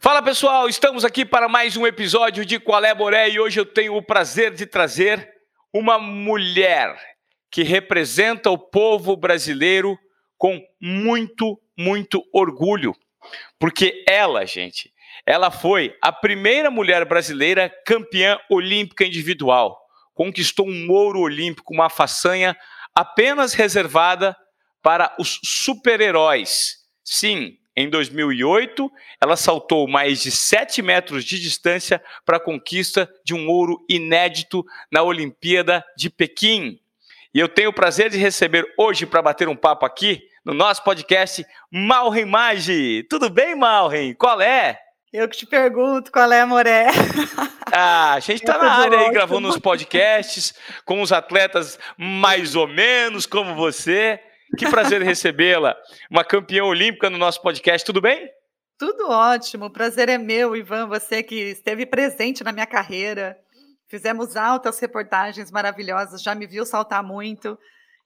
Fala pessoal, estamos aqui para mais um episódio de Qual é Boré e hoje eu tenho o prazer de trazer uma mulher que representa o povo brasileiro com muito, muito orgulho. Porque ela, gente, ela foi a primeira mulher brasileira campeã olímpica individual. Conquistou um ouro olímpico, uma façanha apenas reservada para os super-heróis. Sim, em 2008, ela saltou mais de 7 metros de distância para a conquista de um ouro inédito na Olimpíada de Pequim. E eu tenho o prazer de receber hoje para bater um papo aqui no nosso podcast Malren Magi. Tudo bem, Malren? Qual é? Eu que te pergunto qual é, Moré. Ah, a gente está na área aí gravando uns podcasts com os atletas mais ou menos como você. Que prazer recebê-la, uma campeã olímpica no nosso podcast, tudo bem? Tudo ótimo, o prazer é meu, Ivan, você que esteve presente na minha carreira. Fizemos altas reportagens maravilhosas, já me viu saltar muito.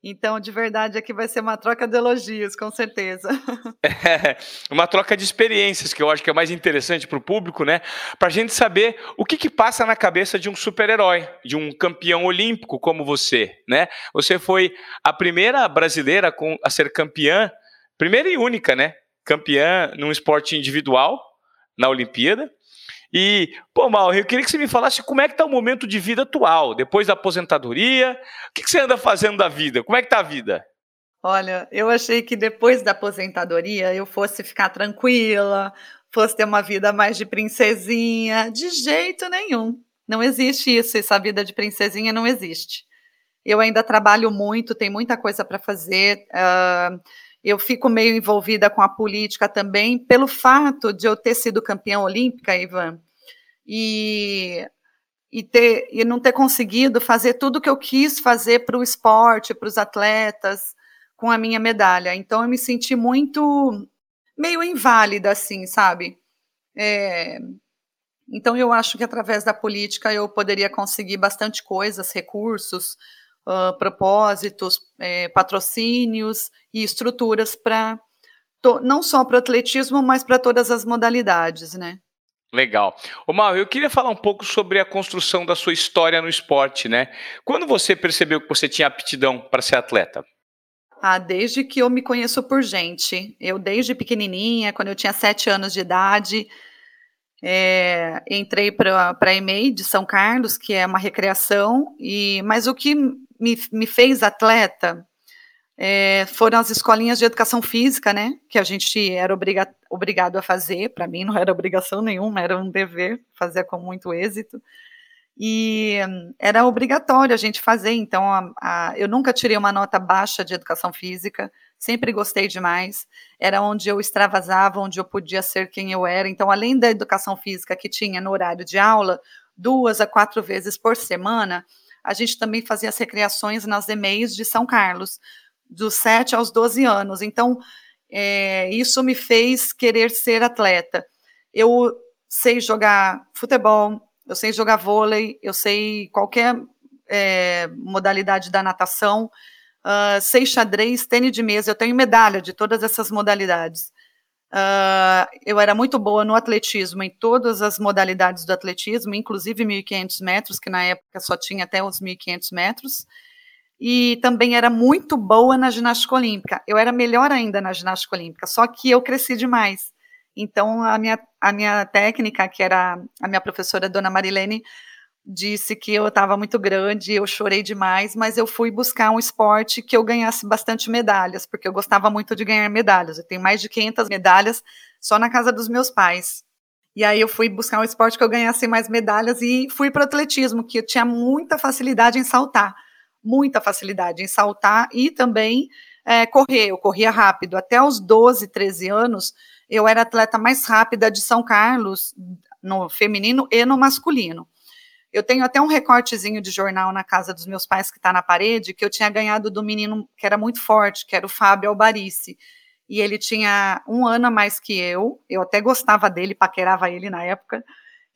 Então, de verdade, aqui vai ser uma troca de elogios, com certeza. É, uma troca de experiências, que eu acho que é mais interessante para o público, né? Para a gente saber o que, que passa na cabeça de um super-herói, de um campeão olímpico como você, né? Você foi a primeira brasileira a ser campeã, primeira e única, né? Campeã num esporte individual na Olimpíada. E, pô, Mal, eu queria que você me falasse como é que está o momento de vida atual, depois da aposentadoria. O que, que você anda fazendo da vida? Como é que está a vida? Olha, eu achei que depois da aposentadoria eu fosse ficar tranquila, fosse ter uma vida mais de princesinha. De jeito nenhum. Não existe isso, essa vida de princesinha não existe. Eu ainda trabalho muito, tem muita coisa para fazer. Uh, eu fico meio envolvida com a política também, pelo fato de eu ter sido campeã olímpica, Ivan, e, e, ter, e não ter conseguido fazer tudo que eu quis fazer para o esporte, para os atletas, com a minha medalha. Então, eu me senti muito, meio inválida, assim, sabe? É, então, eu acho que através da política eu poderia conseguir bastante coisas, recursos, uh, propósitos, é, patrocínios e estruturas para não só para o atletismo, mas para todas as modalidades, né? Legal. Ô Mal, eu queria falar um pouco sobre a construção da sua história no esporte, né? Quando você percebeu que você tinha aptidão para ser atleta? Ah, desde que eu me conheço por gente. Eu, desde pequenininha, quando eu tinha sete anos de idade, é, entrei para a EMEI de São Carlos, que é uma recreação, e mas o que me, me fez atleta é, foram as escolinhas de educação física, né? Que a gente era obriga obrigado a fazer. Para mim não era obrigação nenhuma, era um dever, fazer com muito êxito. E era obrigatório a gente fazer. Então, a, a, eu nunca tirei uma nota baixa de educação física, sempre gostei demais. Era onde eu extravasava, onde eu podia ser quem eu era. Então, além da educação física que tinha no horário de aula, duas a quatro vezes por semana, a gente também fazia as recreações nas EMEIs de São Carlos, dos 7 aos 12 anos. Então, é, isso me fez querer ser atleta. Eu sei jogar futebol, eu sei jogar vôlei, eu sei qualquer é, modalidade da natação, uh, sei xadrez, tênis de mesa, eu tenho medalha de todas essas modalidades. Uh, eu era muito boa no atletismo, em todas as modalidades do atletismo, inclusive 1.500 metros, que na época só tinha até os 1.500 metros. E também era muito boa na ginástica olímpica. Eu era melhor ainda na ginástica olímpica, só que eu cresci demais. Então, a minha, a minha técnica, que era a minha professora, Dona Marilene, disse que eu estava muito grande, eu chorei demais, mas eu fui buscar um esporte que eu ganhasse bastante medalhas, porque eu gostava muito de ganhar medalhas. Eu tenho mais de 500 medalhas só na casa dos meus pais. E aí eu fui buscar um esporte que eu ganhasse mais medalhas e fui para o atletismo, que eu tinha muita facilidade em saltar, muita facilidade em saltar e também é, correr. Eu corria rápido. Até os 12, 13 anos, eu era atleta mais rápida de São Carlos, no feminino e no masculino. Eu tenho até um recortezinho de jornal na casa dos meus pais que está na parede, que eu tinha ganhado do menino que era muito forte, que era o Fábio Albarice. E ele tinha um ano a mais que eu. Eu até gostava dele, paquerava ele na época.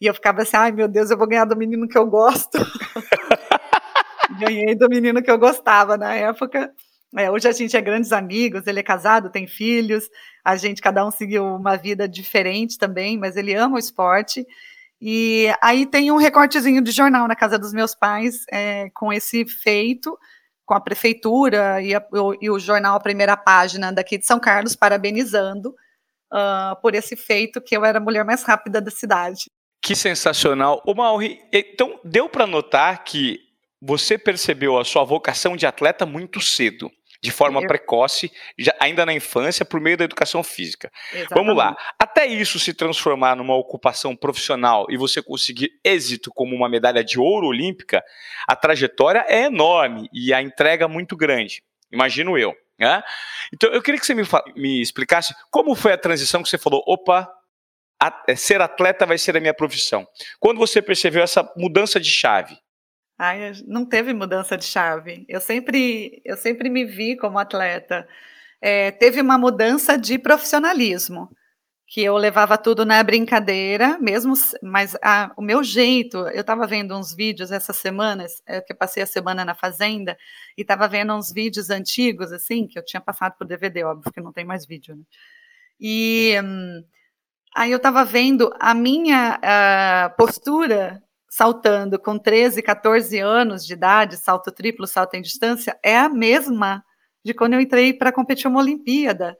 E eu ficava assim, ai meu Deus, eu vou ganhar do menino que eu gosto. Ganhei do menino que eu gostava na época. É, hoje a gente é grandes amigos, ele é casado, tem filhos, a gente, cada um seguiu uma vida diferente também, mas ele ama o esporte. E aí tem um recortezinho de jornal na casa dos meus pais é, com esse feito, com a prefeitura e, a, o, e, o, jornal Primeira Página daqui de São Carlos, parabenizando uh, por esse feito que eu era a mulher mais rápida da cidade. Que sensacional. O Mauri, então deu para notar que você percebeu a sua vocação de atleta muito cedo de forma Eu... precoce, já, ainda na infância, por meio da educação física. Exatamente. Vamos lá. Até isso se transformar numa ocupação profissional e você conseguir êxito como uma medalha de ouro olímpica, a trajetória é enorme e a entrega muito grande. Imagino eu. Né? Então, eu queria que você me, me explicasse como foi a transição que você falou: opa, a, é, ser atleta vai ser a minha profissão. Quando você percebeu essa mudança de chave? Ai, não teve mudança de chave. Eu sempre, eu sempre me vi como atleta. É, teve uma mudança de profissionalismo, que eu levava tudo na brincadeira, mesmo, mas a, o meu jeito, eu estava vendo uns vídeos essas semanas, é, que eu passei a semana na fazenda, e estava vendo uns vídeos antigos, assim, que eu tinha passado por DVD, óbvio, que não tem mais vídeo, né? E hum, aí eu estava vendo a minha a postura saltando com 13, 14 anos de idade, salto triplo, salto em distância, é a mesma de quando eu entrei para competir uma Olimpíada.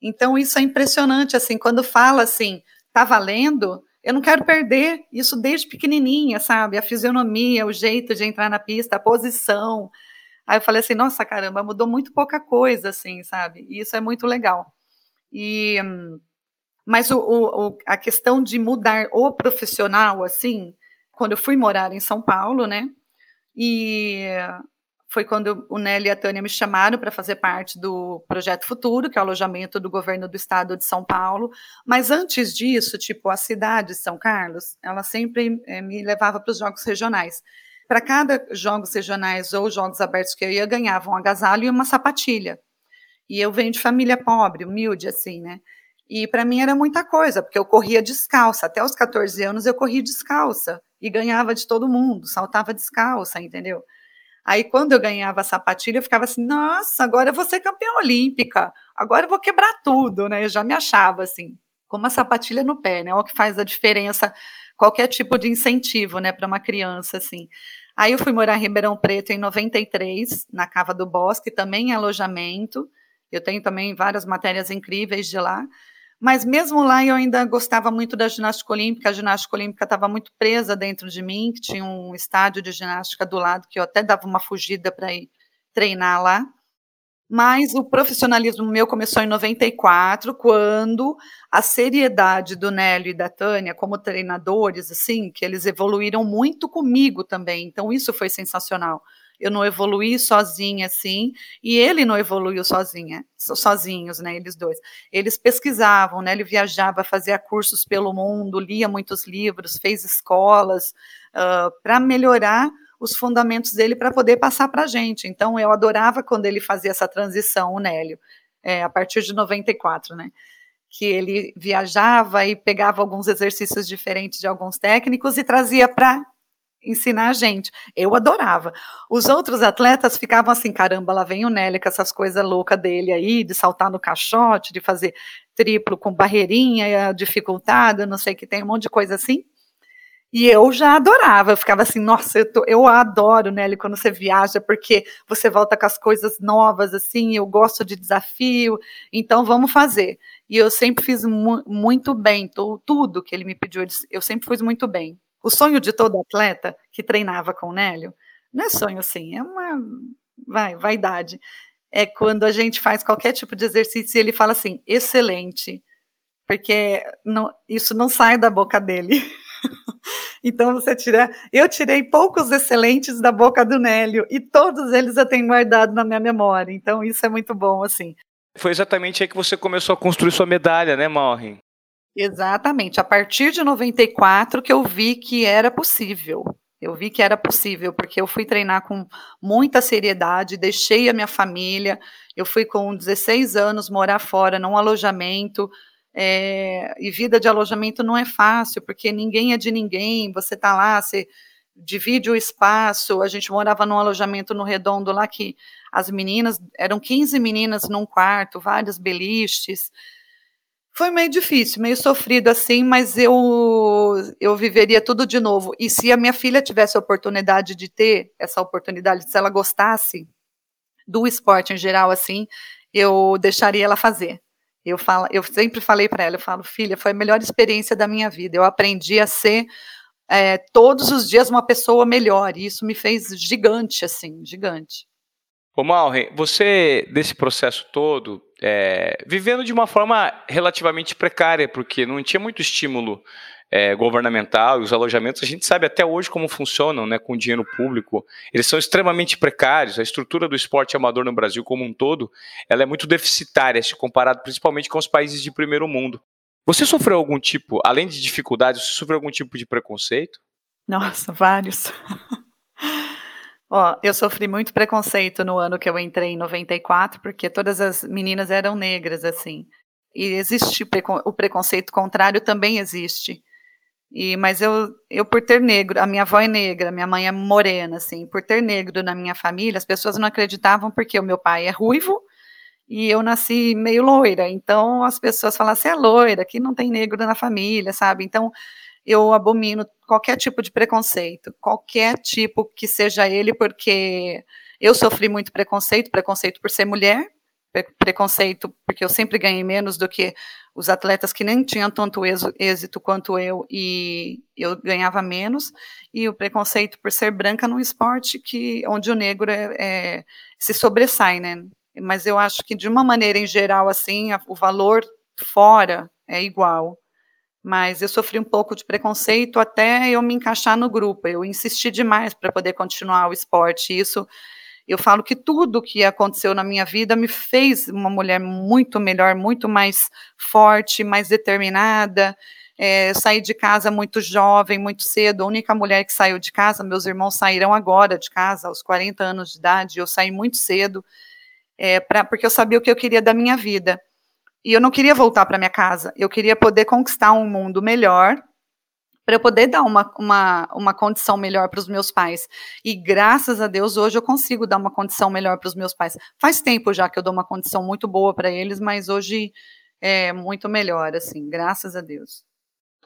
Então isso é impressionante, assim, quando fala assim, tá valendo, eu não quero perder isso desde pequenininha, sabe? A fisionomia, o jeito de entrar na pista, a posição. Aí eu falei assim, nossa, caramba, mudou muito pouca coisa, assim, sabe? E isso é muito legal. E, mas o, o, a questão de mudar o profissional, assim, quando eu fui morar em São Paulo, né? E foi quando o Nelly e a Tânia me chamaram para fazer parte do Projeto Futuro, que é o alojamento do governo do estado de São Paulo. Mas antes disso, tipo, a cidade de São Carlos, ela sempre é, me levava para os jogos regionais. Para cada jogos regionais ou jogos abertos que eu ia, ganhava um agasalho e uma sapatilha. E eu venho de família pobre, humilde, assim, né? E para mim era muita coisa, porque eu corria descalça. Até os 14 anos eu corria descalça e ganhava de todo mundo, saltava descalça, entendeu? Aí quando eu ganhava a sapatilha, eu ficava assim, nossa, agora eu vou ser campeã olímpica, agora eu vou quebrar tudo, né? Eu já me achava assim, com uma sapatilha no pé, né? É o que faz a diferença, qualquer tipo de incentivo, né, para uma criança, assim. Aí eu fui morar em Ribeirão Preto em 93, na Cava do Bosque, também em alojamento. Eu tenho também várias matérias incríveis de lá. Mas mesmo lá eu ainda gostava muito da ginástica olímpica, a ginástica olímpica estava muito presa dentro de mim, que tinha um estádio de ginástica do lado, que eu até dava uma fugida para ir treinar lá. Mas o profissionalismo meu começou em 94, quando a seriedade do Nélio e da Tânia como treinadores, assim, que eles evoluíram muito comigo também. Então isso foi sensacional eu não evoluí sozinha assim, e ele não evoluiu sozinha, sozinhos, né, eles dois. Eles pesquisavam, né, ele viajava, fazia cursos pelo mundo, lia muitos livros, fez escolas uh, para melhorar os fundamentos dele para poder passar para a gente. Então, eu adorava quando ele fazia essa transição, o Nélio, é, a partir de 94, né? Que ele viajava e pegava alguns exercícios diferentes de alguns técnicos e trazia para ensinar a gente. Eu adorava. Os outros atletas ficavam assim, caramba, lá vem o Nelly com essas coisas loucas dele aí, de saltar no caixote, de fazer triplo com barreirinha dificultada, não sei que tem, um monte de coisa assim. E eu já adorava, eu ficava assim, nossa, eu, tô, eu adoro, Nelly, quando você viaja, porque você volta com as coisas novas, assim, eu gosto de desafio, então vamos fazer. E eu sempre fiz mu muito bem, tudo que ele me pediu, eu sempre fiz muito bem. O sonho de todo atleta que treinava com o Nélio, não é sonho assim, é uma vai, vaidade. É quando a gente faz qualquer tipo de exercício e ele fala assim, excelente, porque não, isso não sai da boca dele. então você tira. Eu tirei poucos excelentes da boca do Nélio e todos eles eu tenho guardado na minha memória. Então isso é muito bom, assim. Foi exatamente aí que você começou a construir sua medalha, né, Maureen? Exatamente. A partir de 94 que eu vi que era possível. Eu vi que era possível, porque eu fui treinar com muita seriedade, deixei a minha família, eu fui com 16 anos morar fora, num alojamento, é, e vida de alojamento não é fácil, porque ninguém é de ninguém, você está lá, você divide o espaço. A gente morava num alojamento no Redondo lá que as meninas, eram 15 meninas num quarto, vários beliches. Foi meio difícil, meio sofrido assim, mas eu eu viveria tudo de novo. E se a minha filha tivesse a oportunidade de ter essa oportunidade, se ela gostasse do esporte em geral assim, eu deixaria ela fazer. Eu falo, eu sempre falei para ela, eu falo, filha, foi a melhor experiência da minha vida. Eu aprendi a ser é, todos os dias uma pessoa melhor. E isso me fez gigante, assim, gigante. Ô Malren, você, desse processo todo, é, vivendo de uma forma relativamente precária, porque não tinha muito estímulo é, governamental e os alojamentos, a gente sabe até hoje como funcionam, né, com dinheiro público. Eles são extremamente precários. A estrutura do esporte amador no Brasil como um todo, ela é muito deficitária, se comparado principalmente com os países de primeiro mundo. Você sofreu algum tipo, além de dificuldades, você sofreu algum tipo de preconceito? Nossa, vários. Ó, eu sofri muito preconceito no ano que eu entrei em 94, porque todas as meninas eram negras, assim. E existe o preconceito contrário também existe. E, mas eu, eu, por ter negro, a minha avó é negra, minha mãe é morena, assim, por ter negro na minha família, as pessoas não acreditavam porque o meu pai é ruivo e eu nasci meio loira. Então as pessoas falam, você é loira, aqui não tem negro na família, sabe? Então eu abomino qualquer tipo de preconceito, qualquer tipo que seja ele, porque eu sofri muito preconceito, preconceito por ser mulher, preconceito porque eu sempre ganhei menos do que os atletas que nem tinham tanto êxito quanto eu e eu ganhava menos e o preconceito por ser branca num esporte que onde o negro é, é, se sobressai, né? Mas eu acho que de uma maneira em geral assim a, o valor fora é igual mas eu sofri um pouco de preconceito até eu me encaixar no grupo. Eu insisti demais para poder continuar o esporte. Isso, eu falo que tudo que aconteceu na minha vida me fez uma mulher muito melhor, muito mais forte, mais determinada. É, saí de casa muito jovem, muito cedo, a única mulher que saiu de casa, meus irmãos saíram agora de casa, aos 40 anos de idade, eu saí muito cedo, é, pra, porque eu sabia o que eu queria da minha vida. E eu não queria voltar para minha casa, eu queria poder conquistar um mundo melhor para eu poder dar uma, uma, uma condição melhor para os meus pais. E graças a Deus, hoje eu consigo dar uma condição melhor para os meus pais. Faz tempo já que eu dou uma condição muito boa para eles, mas hoje é muito melhor, assim, graças a Deus.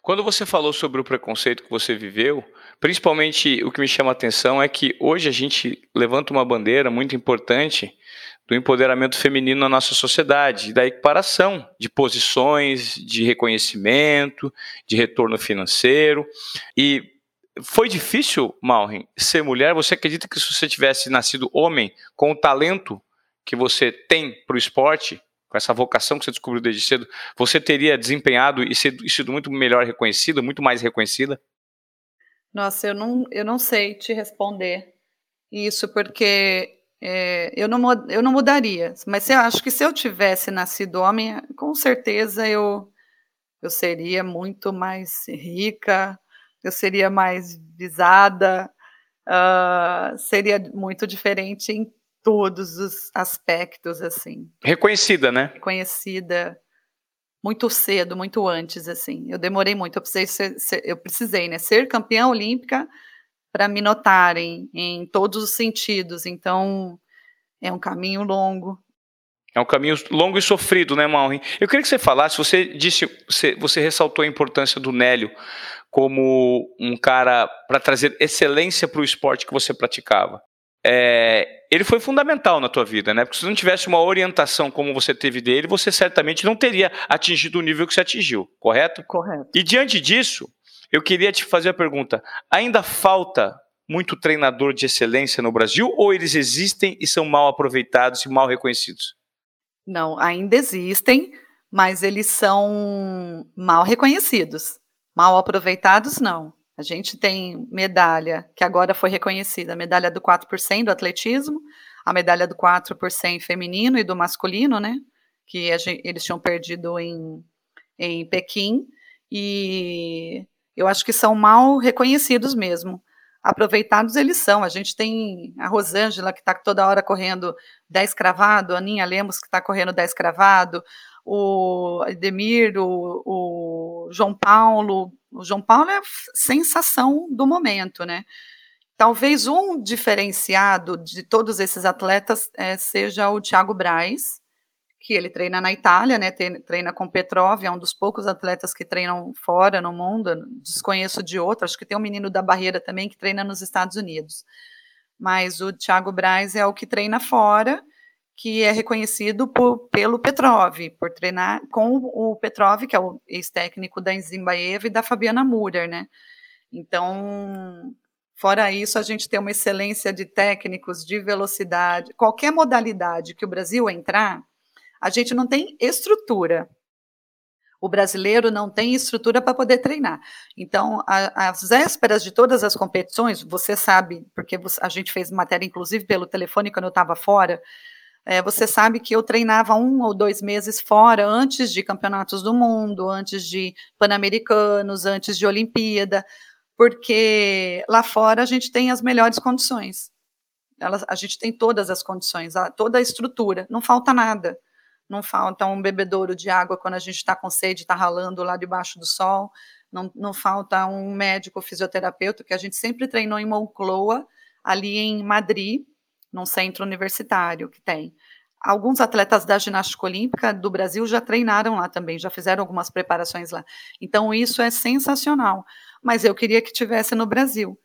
Quando você falou sobre o preconceito que você viveu, principalmente o que me chama a atenção é que hoje a gente levanta uma bandeira muito importante do empoderamento feminino na nossa sociedade, da equiparação de posições, de reconhecimento, de retorno financeiro. E foi difícil, Malrin, ser mulher? Você acredita que se você tivesse nascido homem, com o talento que você tem para o esporte, com essa vocação que você descobriu desde cedo, você teria desempenhado e sido, e sido muito melhor reconhecida, muito mais reconhecida? Nossa, eu não, eu não sei te responder isso, porque é, eu, não, eu não mudaria, mas eu acho que se eu tivesse nascido homem, com certeza eu, eu seria muito mais rica, eu seria mais visada, uh, seria muito diferente em todos os aspectos, assim. Reconhecida, né? Reconhecida muito cedo, muito antes, assim. Eu demorei muito, eu precisei, ser, ser, eu precisei né, ser campeã olímpica para me notarem em todos os sentidos. Então, é um caminho longo. É um caminho longo e sofrido, né, Malrin? Eu queria que você falasse, você disse, você, você ressaltou a importância do Nélio como um cara para trazer excelência para o esporte que você praticava. É, ele foi fundamental na tua vida, né? Porque se não tivesse uma orientação como você teve dele, você certamente não teria atingido o nível que você atingiu, correto? Correto. E diante disso, eu queria te fazer a pergunta: ainda falta muito treinador de excelência no Brasil ou eles existem e são mal aproveitados e mal reconhecidos? Não, ainda existem, mas eles são mal reconhecidos. Mal aproveitados, não. A gente tem medalha que agora foi reconhecida, a medalha do 4% do atletismo, a medalha do 4% feminino e do masculino, né? Que gente, eles tinham perdido em, em Pequim. E eu acho que são mal reconhecidos mesmo. Aproveitados eles são. A gente tem a Rosângela, que está toda hora correndo 10 cravado, a Aninha Lemos, que está correndo 10 cravado, o Edemir, o, o João Paulo. O João Paulo é a sensação do momento, né? talvez um diferenciado de todos esses atletas é, seja o Thiago Braz, que ele treina na Itália, né, treina com Petrov, é um dos poucos atletas que treinam fora no mundo, desconheço de outro, acho que tem um menino da Barreira também que treina nos Estados Unidos. Mas o Thiago Braz é o que treina fora, que é reconhecido por, pelo Petrov, por treinar com o Petrov, que é o ex-técnico da Zimbaeva e da Fabiana Murer, né? Então, fora isso, a gente tem uma excelência de técnicos, de velocidade, qualquer modalidade que o Brasil entrar, a gente não tem estrutura. O brasileiro não tem estrutura para poder treinar. Então, às vésperas de todas as competições, você sabe, porque a gente fez matéria, inclusive, pelo telefone quando eu estava fora, é, você sabe que eu treinava um ou dois meses fora, antes de campeonatos do mundo, antes de pan-americanos, antes de Olimpíada, porque lá fora a gente tem as melhores condições. Ela, a gente tem todas as condições, a, toda a estrutura, não falta nada não falta um bebedouro de água quando a gente está com sede, está ralando lá debaixo do sol, não, não falta um médico fisioterapeuta, que a gente sempre treinou em Moncloa, ali em Madrid, num centro universitário que tem. Alguns atletas da ginástica olímpica do Brasil já treinaram lá também, já fizeram algumas preparações lá. Então, isso é sensacional. Mas eu queria que tivesse no Brasil.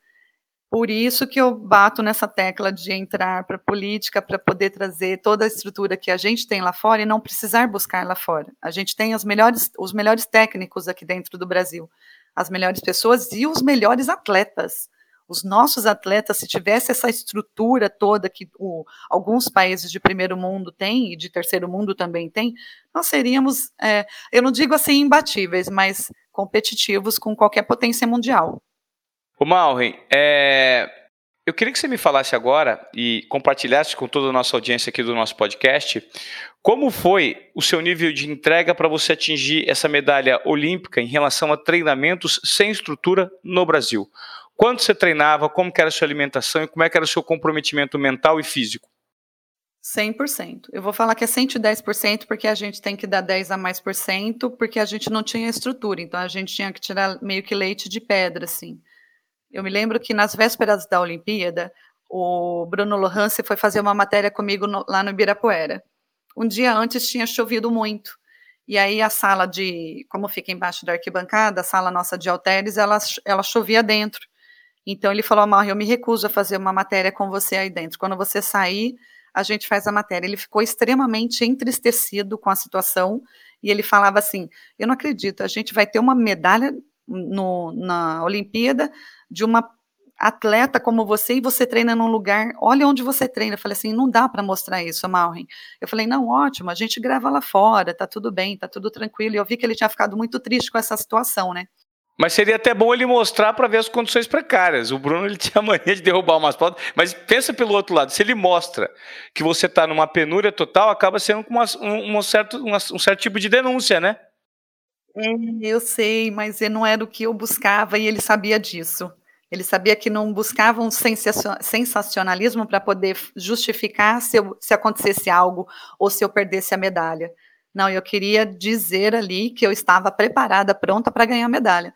Por isso que eu bato nessa tecla de entrar para a política para poder trazer toda a estrutura que a gente tem lá fora e não precisar buscar lá fora. A gente tem os melhores, os melhores técnicos aqui dentro do Brasil, as melhores pessoas e os melhores atletas. Os nossos atletas, se tivesse essa estrutura toda que o, alguns países de primeiro mundo têm e de terceiro mundo também têm, nós seríamos, é, eu não digo assim imbatíveis, mas competitivos com qualquer potência mundial. O Malren, é... eu queria que você me falasse agora e compartilhasse com toda a nossa audiência aqui do nosso podcast como foi o seu nível de entrega para você atingir essa medalha olímpica em relação a treinamentos sem estrutura no Brasil. Quanto você treinava, como era a sua alimentação e como é era o seu comprometimento mental e físico? 100%. Eu vou falar que é 110% porque a gente tem que dar 10 a mais por cento, porque a gente não tinha estrutura, então a gente tinha que tirar meio que leite de pedra, assim. Eu me lembro que nas vésperas da Olimpíada, o Bruno Lohance foi fazer uma matéria comigo no, lá no Ibirapuera. Um dia antes tinha chovido muito. E aí a sala de, como fica embaixo da arquibancada, a sala nossa de halteres, ela, ela chovia dentro. Então ele falou, Amar, eu me recuso a fazer uma matéria com você aí dentro. Quando você sair, a gente faz a matéria. Ele ficou extremamente entristecido com a situação e ele falava assim: Eu não acredito, a gente vai ter uma medalha no, na Olimpíada de uma atleta como você e você treina num lugar, olha onde você treina. Eu falei assim, não dá para mostrar isso, Malrin. Eu falei, não, ótimo, a gente grava lá fora, tá tudo bem, tá tudo tranquilo. E eu vi que ele tinha ficado muito triste com essa situação, né? Mas seria até bom ele mostrar para ver as condições precárias. O Bruno ele tinha mania de derrubar umas pautas, mas pensa pelo outro lado, se ele mostra que você está numa penúria total, acaba sendo uma, um, um, certo, um certo tipo de denúncia, né? É, eu sei, mas não era o que eu buscava e ele sabia disso. Ele sabia que não buscava um sensacionalismo para poder justificar se, eu, se acontecesse algo ou se eu perdesse a medalha. Não, eu queria dizer ali que eu estava preparada, pronta para ganhar a medalha.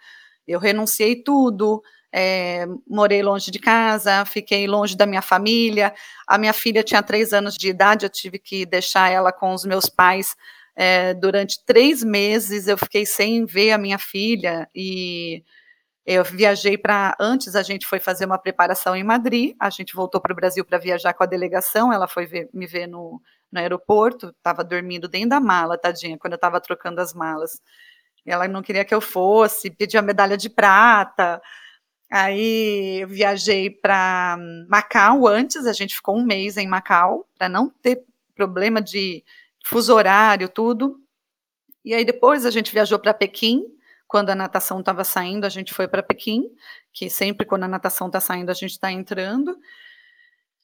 Eu renunciei tudo, é, morei longe de casa, fiquei longe da minha família. A minha filha tinha três anos de idade, eu tive que deixar ela com os meus pais é, durante três meses. Eu fiquei sem ver a minha filha e eu viajei para. Antes a gente foi fazer uma preparação em Madrid, a gente voltou para o Brasil para viajar com a delegação. Ela foi ver, me ver no, no aeroporto, estava dormindo dentro da mala, tadinha, quando eu estava trocando as malas. Ela não queria que eu fosse, pediu a medalha de prata. Aí viajei para Macau antes, a gente ficou um mês em Macau, para não ter problema de fuso horário, tudo. E aí depois a gente viajou para Pequim, quando a natação estava saindo, a gente foi para Pequim, que sempre quando a natação está saindo, a gente está entrando.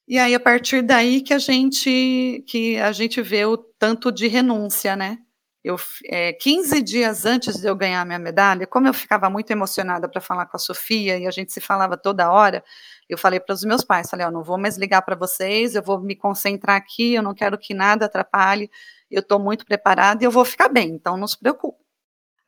E aí, a partir daí que a gente que a gente vê o tanto de renúncia, né? Eu, é, 15 dias antes de eu ganhar minha medalha, como eu ficava muito emocionada para falar com a Sofia e a gente se falava toda hora, eu falei para os meus pais, falei, ó, não vou mais ligar para vocês, eu vou me concentrar aqui, eu não quero que nada atrapalhe, eu estou muito preparada e eu vou ficar bem, então não se preocupe.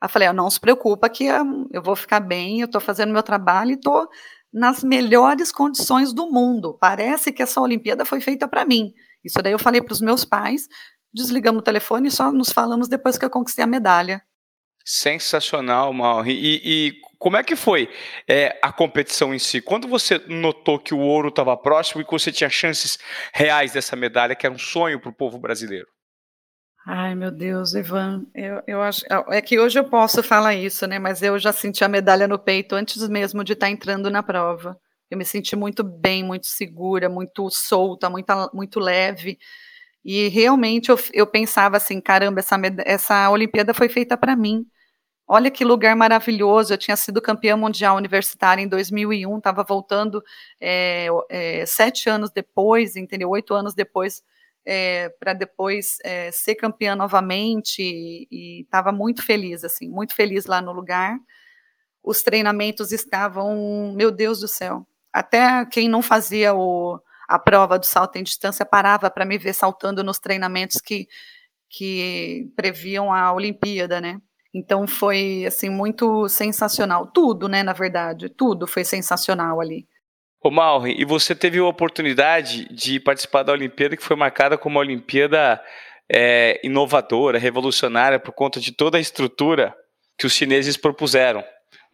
Aí falei, não se preocupa que eu vou ficar bem, eu estou fazendo meu trabalho e estou nas melhores condições do mundo. Parece que essa Olimpíada foi feita para mim. Isso daí eu falei para os meus pais, desligamos o telefone e só nos falamos depois que eu conquistei a medalha. Sensacional, Mauri. E, e, como é que foi é, a competição em si? Quando você notou que o ouro estava próximo e que você tinha chances reais dessa medalha, que era um sonho para o povo brasileiro? Ai, meu Deus, Ivan, eu, eu acho. É que hoje eu posso falar isso, né? Mas eu já senti a medalha no peito antes mesmo de estar tá entrando na prova. Eu me senti muito bem, muito segura, muito solta, muito, muito leve. E realmente eu, eu pensava assim: caramba, essa, essa Olimpíada foi feita para mim. Olha que lugar maravilhoso. Eu tinha sido campeã mundial universitária em 2001, estava voltando é, é, sete anos depois, entendeu? Oito anos depois é, para depois ser campeã novamente e estava muito feliz, assim, muito feliz lá no lugar. Os treinamentos estavam, meu Deus do céu, até quem não fazia o, a prova do salto em distância parava para me ver saltando nos treinamentos que, que previam a Olimpíada, né? Então foi assim muito sensacional, tudo, né, na verdade, tudo foi sensacional ali. Ô Malri, e você teve a oportunidade de participar da Olimpíada que foi marcada como uma Olimpíada é, inovadora, revolucionária, por conta de toda a estrutura que os chineses propuseram.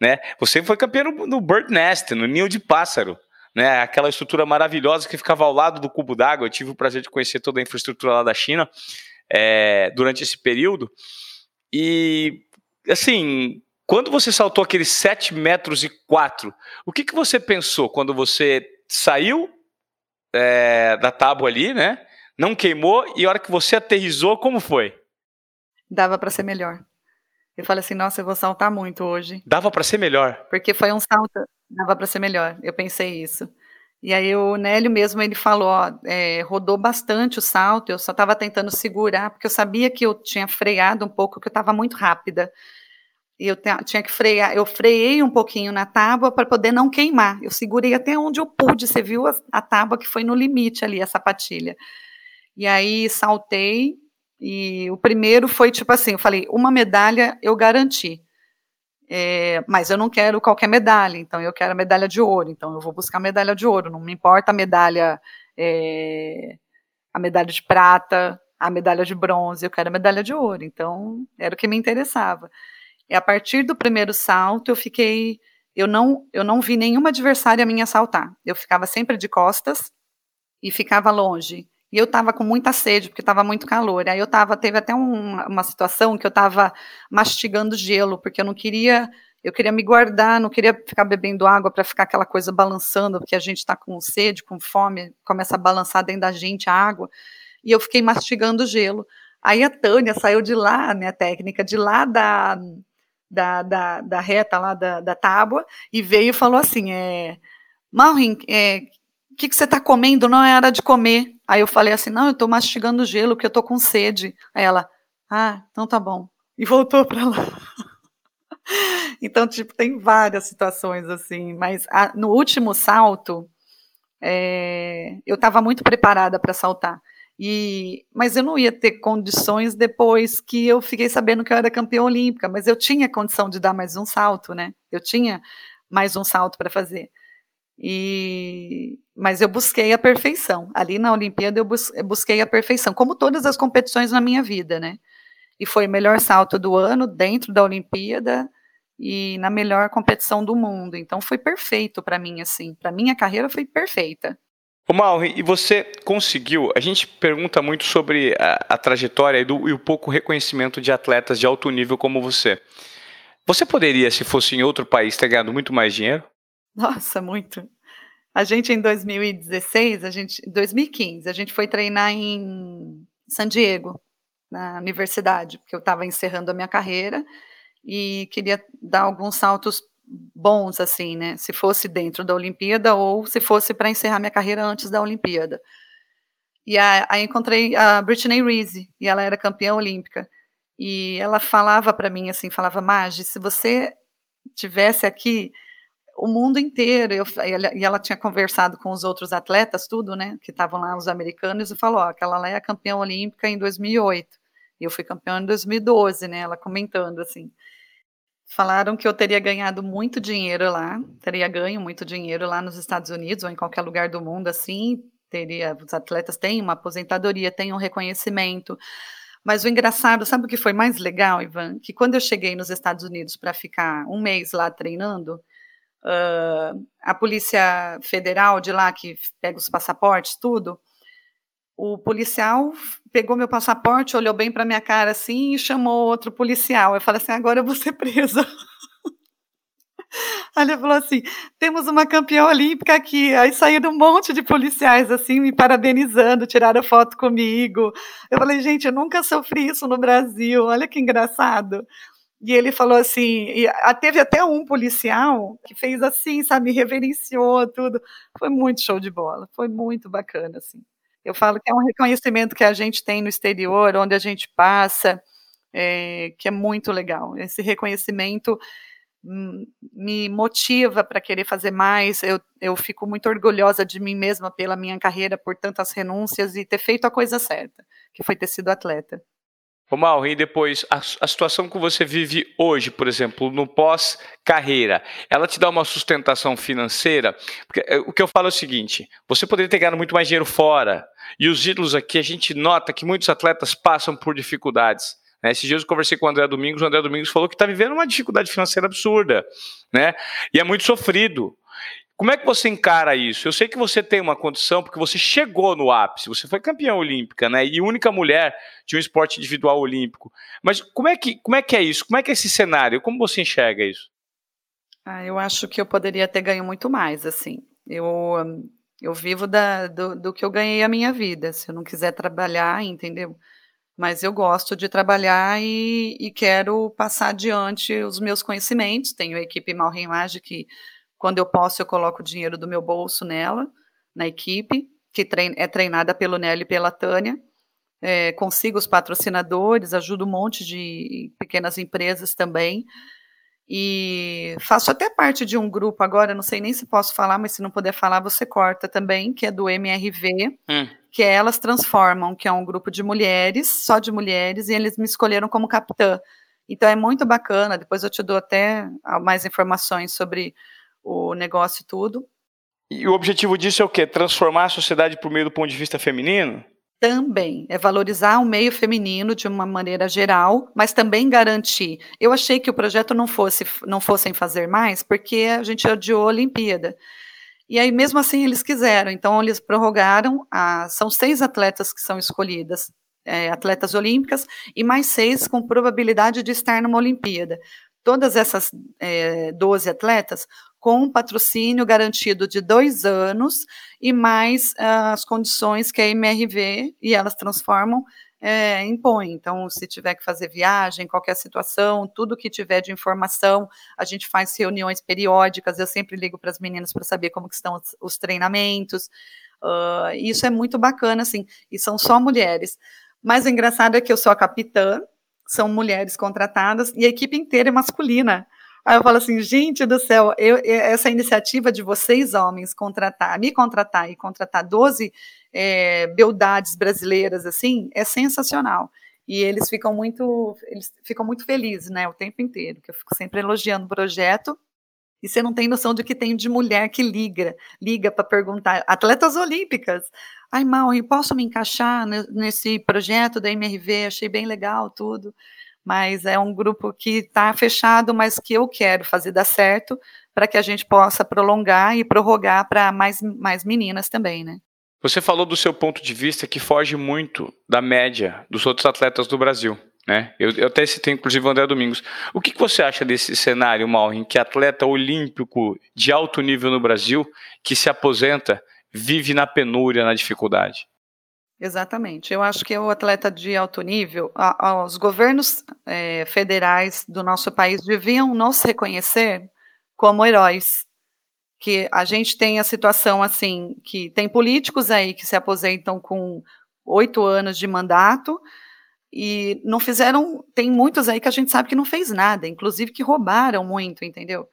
Né? Você foi campeão no Bird Nest, no ninho de pássaro. Né? Aquela estrutura maravilhosa que ficava ao lado do cubo d'água. Eu tive o prazer de conhecer toda a infraestrutura lá da China é, durante esse período. E, assim, quando você saltou aqueles 7 metros e 4, o que, que você pensou quando você saiu é, da tábua ali, né? Não queimou e a hora que você aterrizou, como foi? Dava para ser melhor. Eu falei assim, nossa, eu vou saltar muito hoje. Dava para ser melhor? Porque foi um salto, dava para ser melhor. Eu pensei isso. E aí o Nélio mesmo, ele falou, ó, é, rodou bastante o salto, eu só estava tentando segurar, porque eu sabia que eu tinha freado um pouco, que eu estava muito rápida eu tinha que frear, eu freiei um pouquinho na tábua para poder não queimar. Eu segurei até onde eu pude, você viu a, a tábua que foi no limite ali, a sapatilha. E aí saltei, e o primeiro foi tipo assim: eu falei, uma medalha eu garanti. É, mas eu não quero qualquer medalha, então eu quero a medalha de ouro, então eu vou buscar a medalha de ouro, não me importa a medalha, é, a medalha de prata, a medalha de bronze, eu quero a medalha de ouro, então era o que me interessava. E a partir do primeiro salto, eu fiquei. Eu não, eu não vi nenhuma adversária minha saltar. Eu ficava sempre de costas e ficava longe. E eu estava com muita sede, porque estava muito calor. Aí eu tava, teve até um, uma situação que eu estava mastigando gelo, porque eu não queria, eu queria me guardar, não queria ficar bebendo água para ficar aquela coisa balançando, porque a gente está com sede, com fome, começa a balançar dentro da gente a água. E eu fiquei mastigando gelo. Aí a Tânia saiu de lá, minha técnica, de lá da, da, da, da reta lá da, da tábua e veio e falou assim: é, Malrin, é, o que, que você está comendo? Não é hora de comer. Aí eu falei assim: não, eu estou mastigando gelo porque eu estou com sede. Aí ela, ah, então tá bom. E voltou para lá. então, tipo, tem várias situações assim, mas a, no último salto, é, eu estava muito preparada para saltar. E, mas eu não ia ter condições depois que eu fiquei sabendo que eu era campeã olímpica, mas eu tinha condição de dar mais um salto, né? Eu tinha mais um salto para fazer. E, mas eu busquei a perfeição. Ali na Olimpíada eu, bus, eu busquei a perfeição, como todas as competições na minha vida, né? E foi o melhor salto do ano dentro da Olimpíada e na melhor competição do mundo. Então foi perfeito para mim, assim. Para minha carreira foi perfeita. Ô Mauri, e você conseguiu? A gente pergunta muito sobre a, a trajetória e, do, e o pouco reconhecimento de atletas de alto nível como você. Você poderia, se fosse em outro país, ter ganhado muito mais dinheiro? Nossa, muito. A gente em 2016, a gente, 2015, a gente foi treinar em San Diego, na universidade, porque eu estava encerrando a minha carreira e queria dar alguns saltos bons, assim, né? Se fosse dentro da Olimpíada ou se fosse para encerrar minha carreira antes da Olimpíada. E aí encontrei a Britney Reese, e ela era campeã olímpica. E ela falava para mim assim, falava, Magi, se você tivesse aqui o mundo inteiro, eu, e ela tinha conversado com os outros atletas, tudo, né, que estavam lá, os americanos, e falou, ó, aquela lá é a campeã olímpica em 2008, e eu fui campeã em 2012, né, ela comentando assim. Falaram que eu teria ganhado muito dinheiro lá, teria ganho muito dinheiro lá nos Estados Unidos ou em qualquer lugar do mundo assim, teria, os atletas têm uma aposentadoria, têm um reconhecimento. Mas o engraçado, sabe o que foi mais legal, Ivan? Que quando eu cheguei nos Estados Unidos para ficar um mês lá treinando, uh, a Polícia Federal de lá, que pega os passaportes, tudo, o policial pegou meu passaporte, olhou bem para minha cara assim e chamou outro policial. Eu falei assim: agora eu vou ser presa. Aí ele falou assim: temos uma campeã olímpica aqui. Aí saíram um monte de policiais assim, me parabenizando, tiraram foto comigo. Eu falei, gente, eu nunca sofri isso no Brasil, olha que engraçado. E ele falou assim, e teve até um policial que fez assim, sabe, reverenciou tudo. Foi muito show de bola, foi muito bacana, assim. Eu falo que é um reconhecimento que a gente tem no exterior, onde a gente passa, é, que é muito legal. Esse reconhecimento hum, me motiva para querer fazer mais. Eu, eu fico muito orgulhosa de mim mesma pela minha carreira, por tantas renúncias e ter feito a coisa certa, que foi ter sido atleta. Ô e depois, a, a, situação que você vive hoje, por exemplo, no pós-carreira, ela te dá uma sustentação financeira? Porque é, o que eu falo é o seguinte: você poderia ter ganhado muito mais dinheiro fora, e os ídolos aqui, a gente nota que muitos atletas passam por dificuldades. Né? Esses dias eu conversei com o André Domingos, o André Domingos falou que está vivendo uma dificuldade financeira absurda, né? E é muito sofrido. Como é que você encara isso? Eu sei que você tem uma condição porque você chegou no ápice, você foi campeã olímpica, né? E única mulher de um esporte individual olímpico. Mas como é que, como é, que é isso? Como é que é esse cenário? Como você enxerga isso? Ah, eu acho que eu poderia ter ganho muito mais, assim. Eu, eu vivo da, do, do que eu ganhei a minha vida. Se eu não quiser trabalhar, entendeu? Mas eu gosto de trabalhar e, e quero passar adiante os meus conhecimentos. Tenho a equipe Malreimage que quando eu posso, eu coloco o dinheiro do meu bolso nela, na equipe, que é treinada pelo Nelly e pela Tânia. É, consigo os patrocinadores, ajudo um monte de pequenas empresas também. E faço até parte de um grupo agora, não sei nem se posso falar, mas se não puder falar, você corta também, que é do MRV, hum. que é Elas Transformam, que é um grupo de mulheres, só de mulheres, e eles me escolheram como capitã. Então é muito bacana, depois eu te dou até mais informações sobre o negócio e tudo. E o objetivo disso é o quê? Transformar a sociedade por meio do ponto de vista feminino? Também, é valorizar o meio feminino de uma maneira geral, mas também garantir. Eu achei que o projeto não fosse não fossem fazer mais, porque a gente adiou a Olimpíada. E aí, mesmo assim, eles quiseram. Então, eles prorrogaram. A, são seis atletas que são escolhidas, é, atletas olímpicas, e mais seis com probabilidade de estar numa Olimpíada. Todas essas é, 12 atletas com um patrocínio garantido de dois anos e mais uh, as condições que a MRV e elas transformam é, impõe. Então, se tiver que fazer viagem, qualquer situação, tudo que tiver de informação, a gente faz reuniões periódicas. Eu sempre ligo para as meninas para saber como estão os, os treinamentos. Uh, isso é muito bacana, assim. E são só mulheres. Mas o engraçado é que eu sou a capitã, são mulheres contratadas e a equipe inteira é masculina. Aí eu falo assim, gente do céu, eu, essa iniciativa de vocês, homens, contratar, me contratar e contratar 12 é, beldades brasileiras, assim, é sensacional. E eles ficam muito, eles ficam muito felizes, né, o tempo inteiro, que eu fico sempre elogiando o projeto. E você não tem noção do que tem de mulher que liga, liga para perguntar, atletas olímpicas. Ai, Mal, posso me encaixar nesse projeto da MRV? Achei bem legal tudo mas é um grupo que está fechado, mas que eu quero fazer dar certo para que a gente possa prolongar e prorrogar para mais, mais meninas também, né? Você falou do seu ponto de vista que foge muito da média dos outros atletas do Brasil. Né? Eu, eu até citei, inclusive, o André Domingos. O que, que você acha desse cenário, em que atleta olímpico de alto nível no Brasil, que se aposenta, vive na penúria, na dificuldade? Exatamente. Eu acho que o atleta de alto nível, a, a, os governos é, federais do nosso país deviam nos reconhecer como heróis. Que a gente tem a situação assim, que tem políticos aí que se aposentam com oito anos de mandato e não fizeram. Tem muitos aí que a gente sabe que não fez nada, inclusive que roubaram muito, entendeu?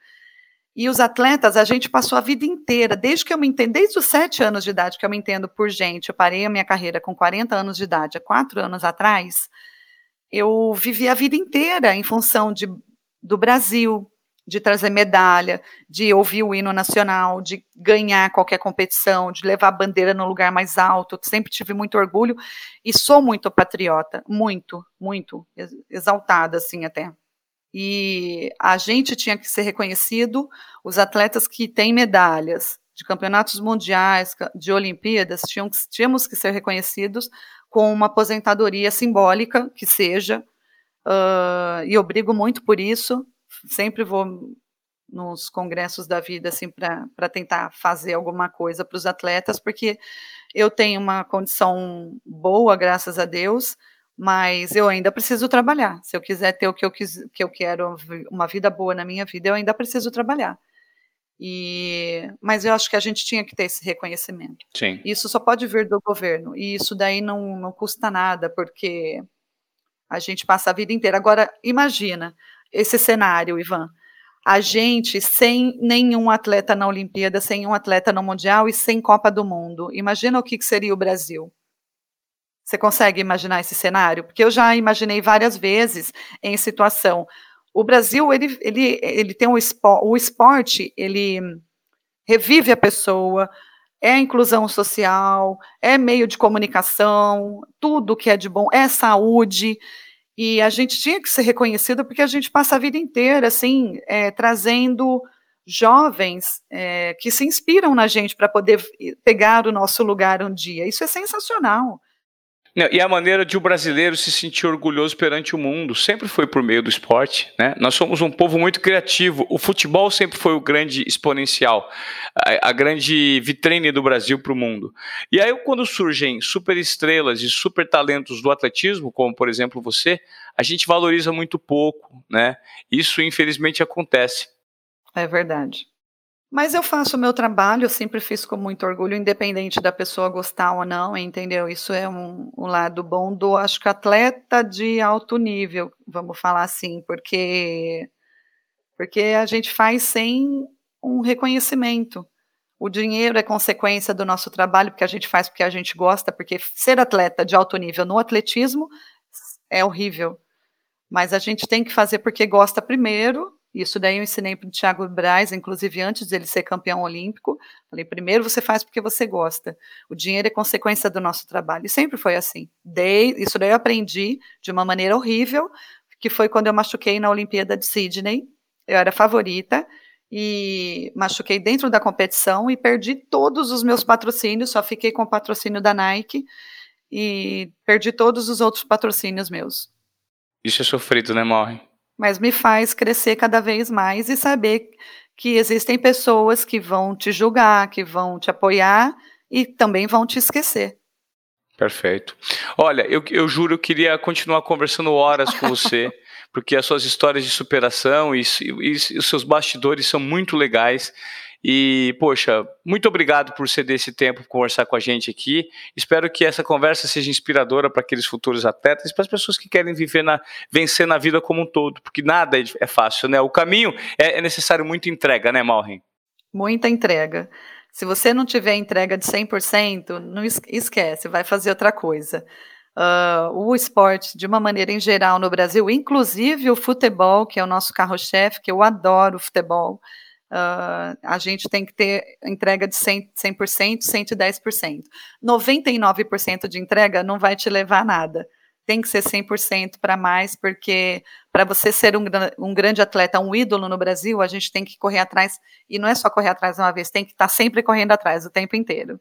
E os atletas, a gente passou a vida inteira, desde que eu me entendo, desde os sete anos de idade que eu me entendo por gente, eu parei a minha carreira com 40 anos de idade, há quatro anos atrás, eu vivi a vida inteira em função de do Brasil, de trazer medalha, de ouvir o hino nacional, de ganhar qualquer competição, de levar a bandeira no lugar mais alto. Sempre tive muito orgulho e sou muito patriota, muito, muito exaltada assim até. E a gente tinha que ser reconhecido, os atletas que têm medalhas de campeonatos mundiais, de Olimpíadas, tinham, tínhamos que ser reconhecidos com uma aposentadoria simbólica que seja, uh, e eu brigo muito por isso, sempre vou nos congressos da vida assim para tentar fazer alguma coisa para os atletas, porque eu tenho uma condição boa, graças a Deus, mas eu ainda preciso trabalhar. Se eu quiser ter o que eu, quis, que eu quero, uma vida boa na minha vida, eu ainda preciso trabalhar. E, mas eu acho que a gente tinha que ter esse reconhecimento. Sim. Isso só pode vir do governo, e isso daí não, não custa nada, porque a gente passa a vida inteira. Agora, imagina, esse cenário, Ivan. A gente sem nenhum atleta na Olimpíada, sem um atleta no Mundial e sem Copa do Mundo. Imagina o que, seria o Brasil. Você consegue imaginar esse cenário? Porque eu já imaginei várias vezes em situação. O Brasil, ele, ele, ele tem um esporte, o esporte, ele revive a pessoa, é inclusão social, é meio de comunicação, tudo que é de bom, é saúde. E a gente tinha que ser reconhecido porque a gente passa a vida inteira, assim, é, trazendo jovens é, que se inspiram na gente para poder pegar o nosso lugar um dia. Isso é sensacional. E a maneira de o brasileiro se sentir orgulhoso perante o mundo sempre foi por meio do esporte. Né? Nós somos um povo muito criativo. O futebol sempre foi o grande exponencial, a, a grande vitrine do Brasil para o mundo. E aí, quando surgem super estrelas e super talentos do atletismo, como por exemplo você, a gente valoriza muito pouco. Né? Isso, infelizmente, acontece. É verdade. Mas eu faço o meu trabalho, eu sempre fiz com muito orgulho, independente da pessoa gostar ou não, entendeu? Isso é um, um lado bom do, acho que atleta de alto nível, vamos falar assim, porque porque a gente faz sem um reconhecimento. O dinheiro é consequência do nosso trabalho, porque a gente faz porque a gente gosta, porque ser atleta de alto nível no atletismo é horrível. Mas a gente tem que fazer porque gosta primeiro isso daí eu ensinei para o Thiago Braz, inclusive antes dele ser campeão olímpico. Falei, primeiro você faz porque você gosta. O dinheiro é consequência do nosso trabalho. E sempre foi assim. Dei, isso daí eu aprendi de uma maneira horrível, que foi quando eu machuquei na Olimpíada de Sydney. Eu era favorita e machuquei dentro da competição e perdi todos os meus patrocínios, só fiquei com o patrocínio da Nike e perdi todos os outros patrocínios meus. Isso é sofrido, né, Morre? Mas me faz crescer cada vez mais e saber que existem pessoas que vão te julgar, que vão te apoiar e também vão te esquecer. Perfeito. Olha, eu, eu juro, eu queria continuar conversando horas com você, porque as suas histórias de superação e, e, e os seus bastidores são muito legais. E, poxa, muito obrigado por ceder esse tempo para conversar com a gente aqui. Espero que essa conversa seja inspiradora para aqueles futuros atletas e para as pessoas que querem viver na, vencer na vida como um todo, porque nada é, fácil, né? O caminho é, é necessário muita entrega, né, Malrin? Muita entrega. Se você não tiver entrega de 100%, não esquece, vai fazer outra coisa. Uh, o esporte, de uma maneira em geral no Brasil, inclusive o futebol, que é o nosso carro-chefe, que eu adoro o futebol, Uh, a gente tem que ter entrega de 100%, 100% 110%. 99% de entrega não vai te levar a nada. Tem que ser 100% para mais, porque para você ser um, um, grande atleta, um ídolo no Brasil, a gente tem que correr atrás, e não é só correr atrás uma vez, tem que estar tá sempre correndo atrás o tempo inteiro.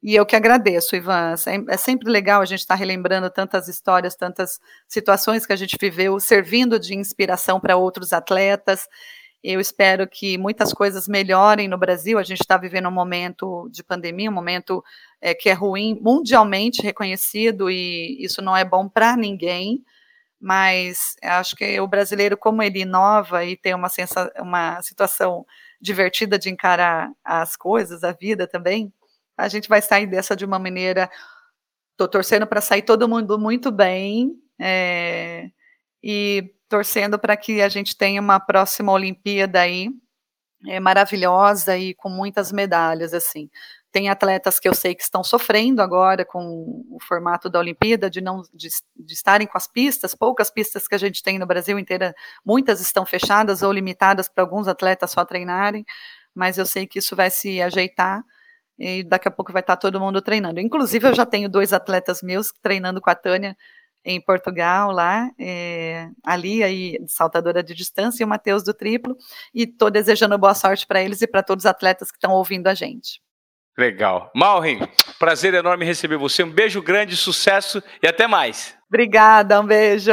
E eu que agradeço, Ivan. É sempre legal a gente estar tá relembrando tantas histórias, tantas situações que a gente viveu, servindo de inspiração para outros atletas. Eu espero que muitas coisas melhorem no Brasil. A gente está vivendo um momento de pandemia, um momento é, que é ruim, mundialmente reconhecido, e isso não é bom para ninguém. Mas acho que o brasileiro, como ele inova e tem uma, sensa uma situação divertida de encarar as coisas, a vida também, a gente vai sair dessa de uma maneira. Estou torcendo para sair todo mundo muito bem. É, e torcendo para que a gente tenha uma próxima Olimpíada aí é, maravilhosa e com muitas medalhas, assim. Tem atletas que eu sei que estão sofrendo agora com o formato da Olimpíada, de não de, de, estarem com as pistas, poucas pistas que a gente tem no Brasil inteira, muitas estão fechadas ou limitadas para alguns atletas só treinarem, mas eu sei que isso vai se ajeitar e daqui a pouco vai estar todo mundo treinando. Inclusive, eu já tenho dois atletas meus treinando com a Tânia em Portugal, lá, é, ali, aí, saltadora de distância, e o Matheus do triplo, e estou desejando boa sorte para eles e para todos os atletas que estão ouvindo a gente. Legal. Malrin, prazer enorme receber você. Um beijo grande, sucesso e até mais. Obrigada, um beijo.